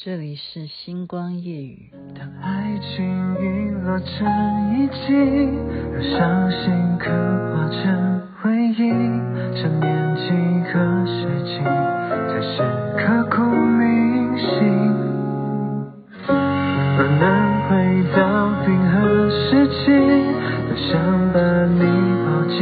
这里是星光夜雨。当爱情已落成遗迹，让伤心刻画成回忆，这年纪和时机才是刻骨铭心。若能回到冰河时期，多想把你抱进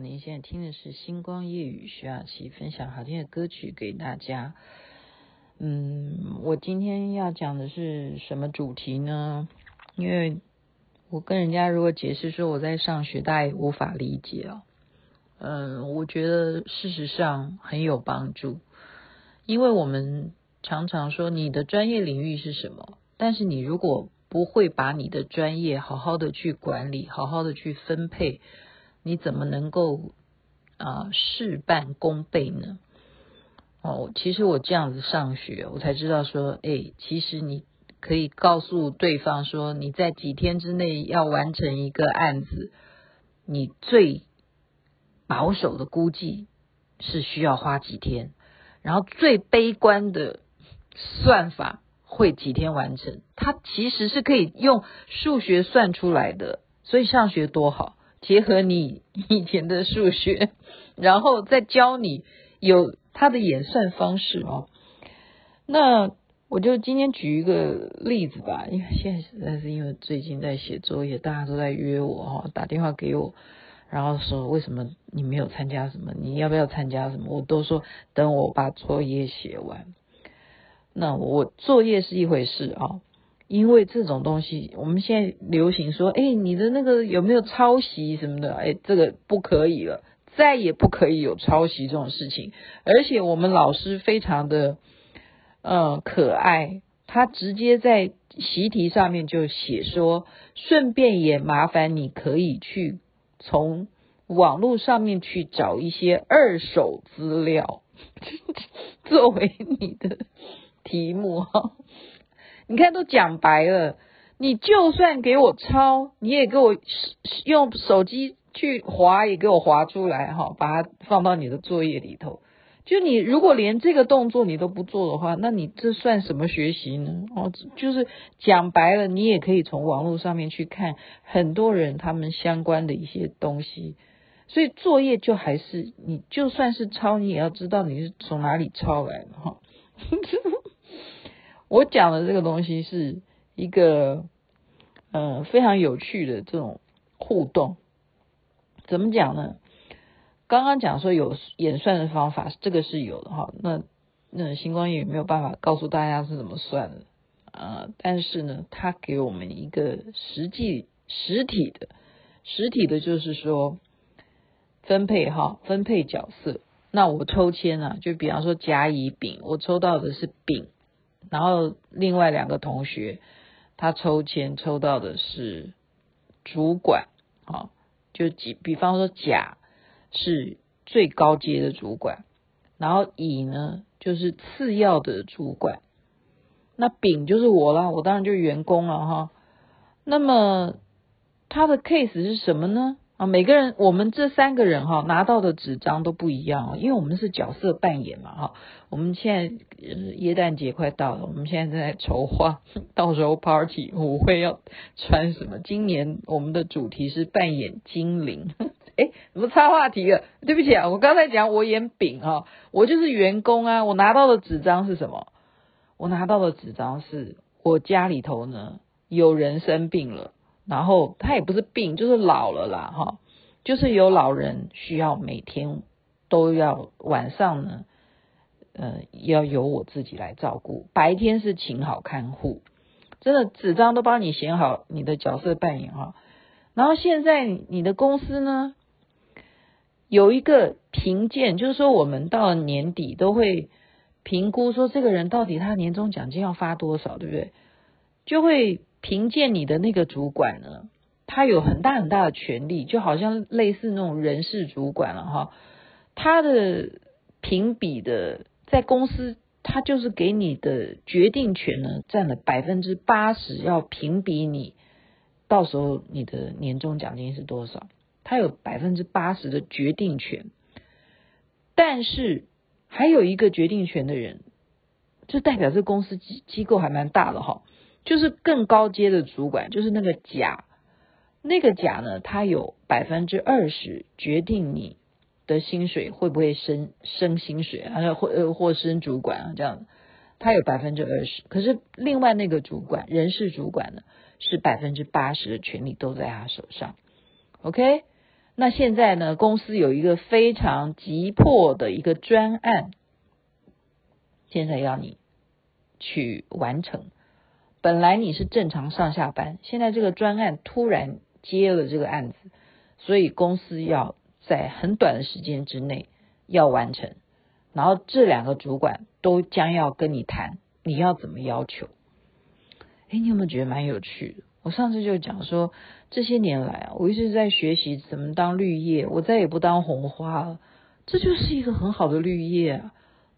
您现在听的是《星光夜语》，徐雅琪分享好听的歌曲给大家。嗯，我今天要讲的是什么主题呢？因为我跟人家如果解释说我在上学，大家也无法理解哦。嗯，我觉得事实上很有帮助，因为我们常常说你的专业领域是什么，但是你如果不会把你的专业好好的去管理，好好的去分配，你怎么能够啊、事半功倍呢？哦，其实我这样子上学，我才知道说，哎，其实你可以告诉对方说，你在几天之内要完成一个案子，你最保守的估计是需要花几天，然后最悲观的算法。会几天完成？它其实是可以用数学算出来的，所以上学多好，结合你以前的数学，然后再教你有它的演算方式哦。那我就今天举一个例子吧，因为现在实在是因为最近在写作业，大家都在约我哈，打电话给我，然后说为什么你没有参加什么？你要不要参加什么？我都说等我把作业写完。那我作业是一回事啊，因为这种东西我们现在流行说，哎，你的那个有没有抄袭什么的？哎，这个不可以了，再也不可以有抄袭这种事情。而且我们老师非常的，呃，可爱，他直接在习题上面就写说，顺便也麻烦你可以去从网络上面去找一些二手资料，作为你的。题目哈，你看都讲白了，你就算给我抄，你也给我用手机去划，也给我划出来哈，把它放到你的作业里头。就你如果连这个动作你都不做的话，那你这算什么学习呢？哦，就是讲白了，你也可以从网络上面去看很多人他们相关的一些东西。所以作业就还是你就算是抄，你也要知道你是从哪里抄来的哈。我讲的这个东西是一个呃非常有趣的这种互动，怎么讲呢？刚刚讲说有演算的方法，这个是有的哈。那那星光也没有办法告诉大家是怎么算的啊、呃，但是呢，他给我们一个实际实体的实体的，就是说分配哈，分配角色。那我抽签啊，就比方说甲乙丙，我抽到的是丙。然后另外两个同学，他抽签抽到的是主管，啊，就比比方说甲是最高阶的主管，然后乙呢就是次要的主管，那丙就是我啦，我当然就员工了哈。那么他的 case 是什么呢？啊，每个人，我们这三个人哈拿到的纸张都不一样哦，因为我们是角色扮演嘛哈。我们现在耶诞节快到了，我们现在正在筹划，到时候 party 舞会要穿什么？今年我们的主题是扮演精灵，哎，怎么插话题了？对不起啊，我刚才讲我演丙啊，我就是员工啊。我拿到的纸张是什么？我拿到的纸张是我家里头呢有人生病了，然后他也不是病，就是老了啦，哈，就是有老人需要每天都要晚上呢，呃，要由我自己来照顾，白天是请好看护，真的纸张都帮你写好你的角色扮演哈。然后现在你的公司呢，有一个评鉴，就是说我们到年底都会评估说这个人到底他年终奖金要发多少，对不对？就会评鉴你的那个主管呢，他有很大很大的权力，就好像类似那种人事主管了哈。他的评比的在公司，他就是给你的决定权呢，占了百分之八十，要评比你。到时候你的年终奖金是多少？他有百分之八十的决定权，但是还有一个决定权的人，就代表这公司机机构还蛮大的哈，就是更高阶的主管，就是那个甲，那个甲呢，他有百分之二十决定你的薪水会不会升升薪水啊，或呃或升主管啊这样，他有百分之二十，可是另外那个主管人事主管呢？是百分之八十的权利都在他手上，OK？那现在呢，公司有一个非常急迫的一个专案，现在要你去完成。本来你是正常上下班，现在这个专案突然接了这个案子，所以公司要在很短的时间之内要完成。然后这两个主管都将要跟你谈，你要怎么要求？哎，你有没有觉得蛮有趣的？我上次就讲说，这些年来啊，我一直在学习怎么当绿叶，我再也不当红花了。这就是一个很好的绿叶！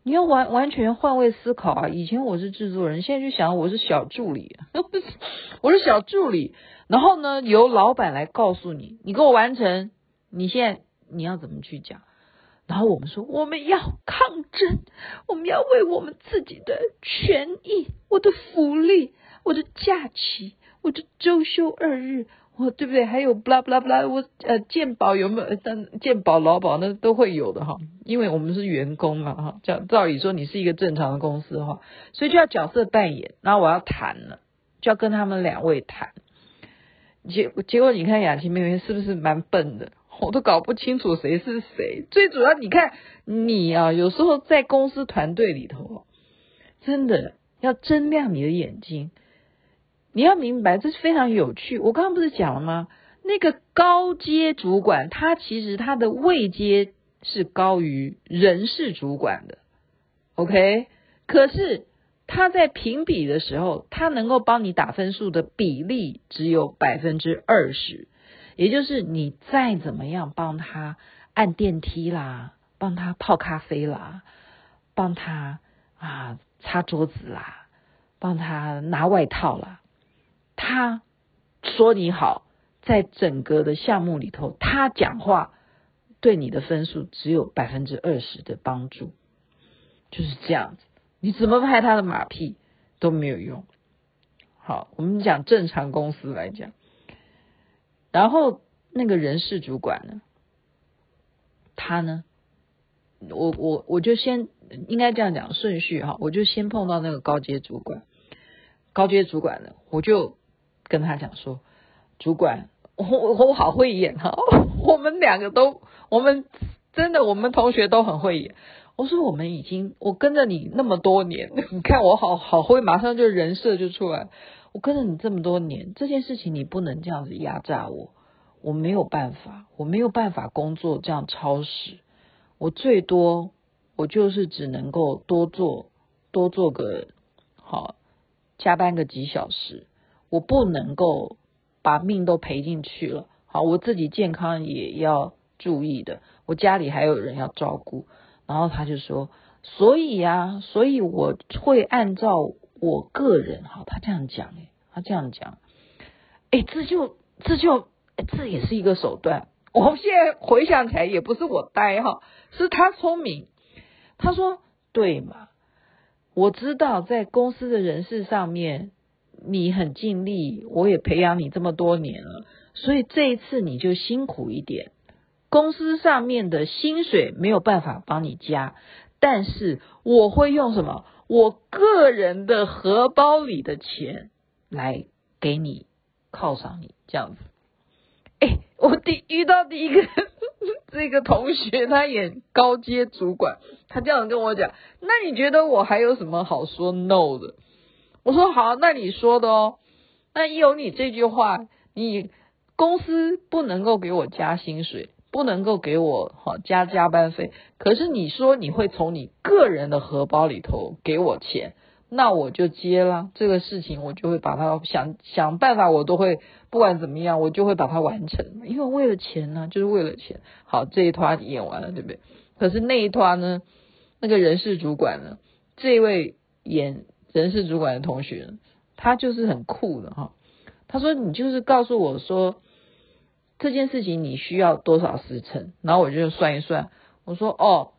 你要完完全换位思考啊！以前我是制作人，现在就想我是小助理，我是小助理。然后呢，由老板来告诉你，你给我完成，你现在你要怎么去讲？然后我们说，我们要抗争，我们要为我们自己的权益、我的福利。我的假期，我的周休二日，我对不对？还有不啦不啦不啦，我呃健保有没有？但健保劳保那都会有的哈，因为我们是员工嘛哈。照照理说，你是一个正常的公司的话，所以就要角色扮演。然后我要谈了，就要跟他们两位谈。结结果你看雅琪妹妹是不是蛮笨的？我都搞不清楚谁是谁。最主要你看你啊，有时候在公司团队里头，真的要睁亮你的眼睛。你要明白，这是非常有趣。我刚刚不是讲了吗？那个高阶主管，他其实他的位阶是高于人事主管的，OK？可是他在评比的时候，他能够帮你打分数的比例只有百分之二十，也就是你再怎么样帮他按电梯啦，帮他泡咖啡啦，帮他啊擦桌子啦，帮他拿外套啦。他说你好，在整个的项目里头，他讲话对你的分数只有百分之二十的帮助，就是这样子。你怎么拍他的马屁都没有用。好，我们讲正常公司来讲，然后那个人事主管呢，他呢，我我我就先应该这样讲顺序哈，我就先碰到那个高阶主管，高阶主管呢，我就。跟他讲说，主管，我我好会演哈，我们两个都，我们真的，我们同学都很会演。我说我们已经，我跟着你那么多年，你看我好好会，马上就人设就出来。我跟着你这么多年，这件事情你不能这样子压榨我，我没有办法，我没有办法工作这样超时，我最多我就是只能够多做多做个好，加班个几小时。我不能够把命都赔进去了，好，我自己健康也要注意的，我家里还有人要照顾。然后他就说，所以呀，所以我会按照我个人，好，他这样讲，诶，他这样讲，诶，这就这就这也是一个手段。我现在回想起来，也不是我呆哈，是他聪明。他说，对嘛，我知道在公司的人事上面。你很尽力，我也培养你这么多年了，所以这一次你就辛苦一点。公司上面的薪水没有办法帮你加，但是我会用什么？我个人的荷包里的钱来给你犒赏你，这样子。哎，我第遇到第一个 这个同学，他演高阶主管，他这样跟我讲，那你觉得我还有什么好说 no 的？我说好，那你说的哦。那一有你这句话，你公司不能够给我加薪水，不能够给我好加加班费。可是你说你会从你个人的荷包里头给我钱，那我就接了这个事情，我就会把它想想办法，我都会不管怎么样，我就会把它完成。因为为了钱呢，就是为了钱。好，这一摊演完了，对不对？可是那一摊呢，那个人事主管呢，这位演人事主管的同学。他就是很酷的哈，他说你就是告诉我说这件事情你需要多少时辰，然后我就算一算，我说哦，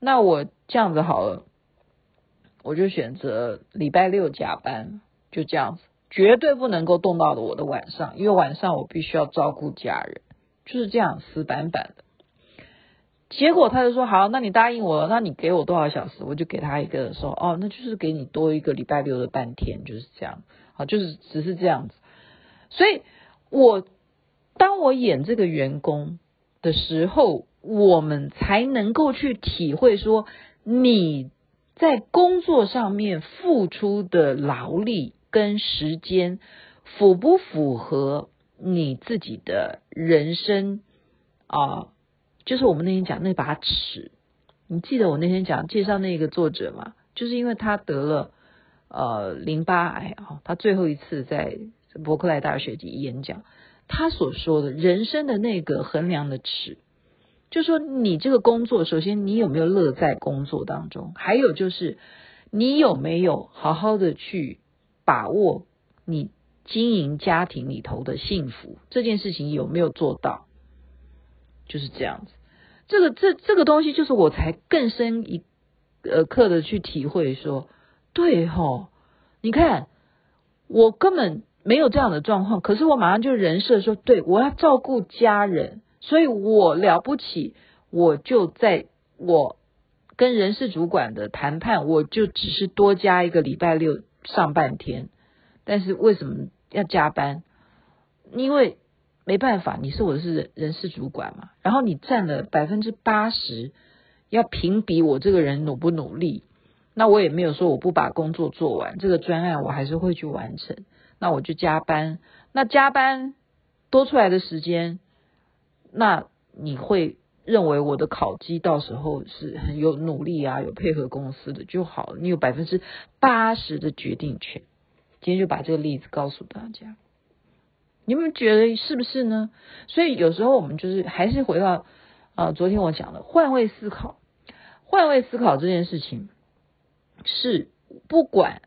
那我这样子好了，我就选择礼拜六加班，就这样子，绝对不能够动到我的晚上，因为晚上我必须要照顾家人，就是这样死板板的。结果他就说好，那你答应我，那你给我多少小时？我就给他一个说哦，那就是给你多一个礼拜六的半天，就是这样，好，就是只是这样子。所以我当我演这个员工的时候，我们才能够去体会说你在工作上面付出的劳力跟时间符不符合你自己的人生啊。就是我们那天讲那把尺，你记得我那天讲介绍那个作者吗？就是因为他得了呃淋巴癌啊，他最后一次在伯克莱大学演讲，他所说的人生的那个衡量的尺，就说你这个工作，首先你有没有乐在工作当中，还有就是你有没有好好的去把握你经营家庭里头的幸福，这件事情有没有做到？就是这样子，这个这这个东西，就是我才更深一呃刻的去体会说，对齁，你看我根本没有这样的状况，可是我马上就人设说，对，我要照顾家人，所以我了不起，我就在我跟人事主管的谈判，我就只是多加一个礼拜六上半天，但是为什么要加班？因为。没办法，你是我是人人事主管嘛，然后你占了百分之八十，要评比我这个人努不努力，那我也没有说我不把工作做完，这个专案我还是会去完成，那我就加班，那加班多出来的时间，那你会认为我的考绩到时候是很有努力啊，有配合公司的就好了，你有百分之八十的决定权，今天就把这个例子告诉大家。你们觉得是不是呢？所以有时候我们就是还是回到啊、昨天我讲的换位思考，换位思考这件事情是不管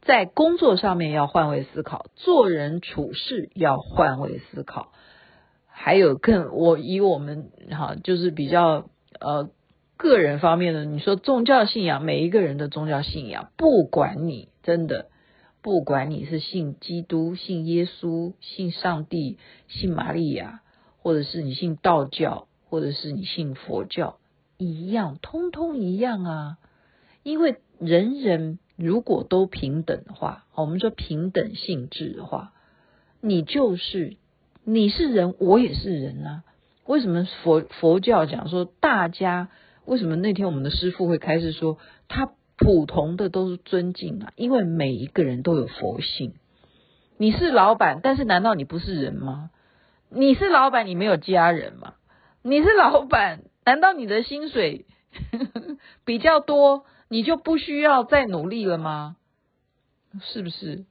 在工作上面要换位思考，做人处事要换位思考，还有更我以我们哈就是比较呃个人方面的，你说宗教信仰，每一个人的宗教信仰，不管你真的。不管你是信基督、信耶稣、信上帝、信玛利亚，或者是你信道教，或者是你信佛教，一样，通通一样啊！因为人人如果都平等的话，我们说平等性质的话，你就是你是人，我也是人啊。为什么佛佛教讲说大家？为什么那天我们的师父会开始说他？普通的都是尊敬啊，因为每一个人都有佛性。你是老板，但是难道你不是人吗？你是老板，你没有家人吗？你是老板，难道你的薪水 比较多，你就不需要再努力了吗？是不是？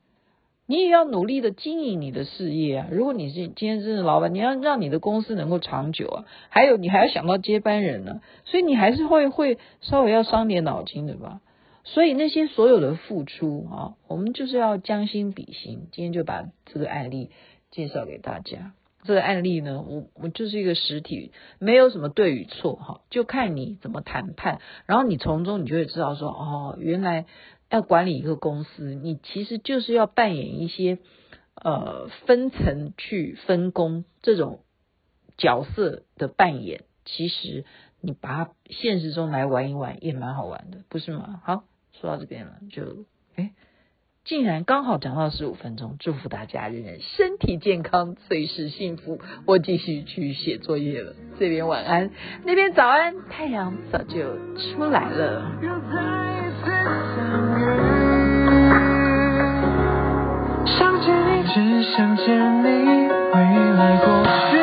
你也要努力的经营你的事业啊！如果你是今天真的老板，你要让你的公司能够长久啊，还有你还要想到接班人呢，所以你还是会会稍微要伤点脑筋的吧。所以那些所有的付出啊，我们就是要将心比心。今天就把这个案例介绍给大家。这个案例呢，我我就是一个实体，没有什么对与错哈，就看你怎么谈判。然后你从中你就会知道说，哦，原来要管理一个公司，你其实就是要扮演一些呃分层去分工这种角色的扮演，其实你把它现实中来玩一玩，也蛮好玩的，不是吗？好，说到这边了，就哎。竟然刚好讲到十五分钟，祝福大家人人身体健康，随时幸福。我继续去写作业了，这边晚安，那边早安，太阳早就出来了。想见你，只想见你，未来过去。